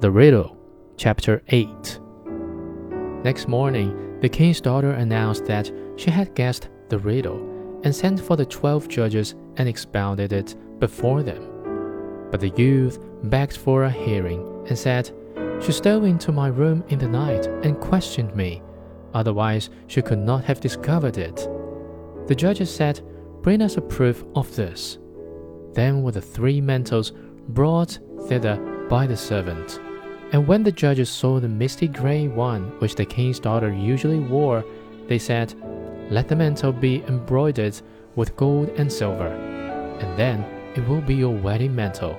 The Riddle, Chapter 8. Next morning, the king's daughter announced that she had guessed the riddle and sent for the twelve judges and expounded it before them. But the youth begged for a hearing and said, She stole into my room in the night and questioned me, otherwise, she could not have discovered it. The judges said, Bring us a proof of this. Then were the three mantles brought thither by the servant. And when the judges saw the misty grey one which the king's daughter usually wore, they said, Let the mantle be embroidered with gold and silver, and then it will be your wedding mantle.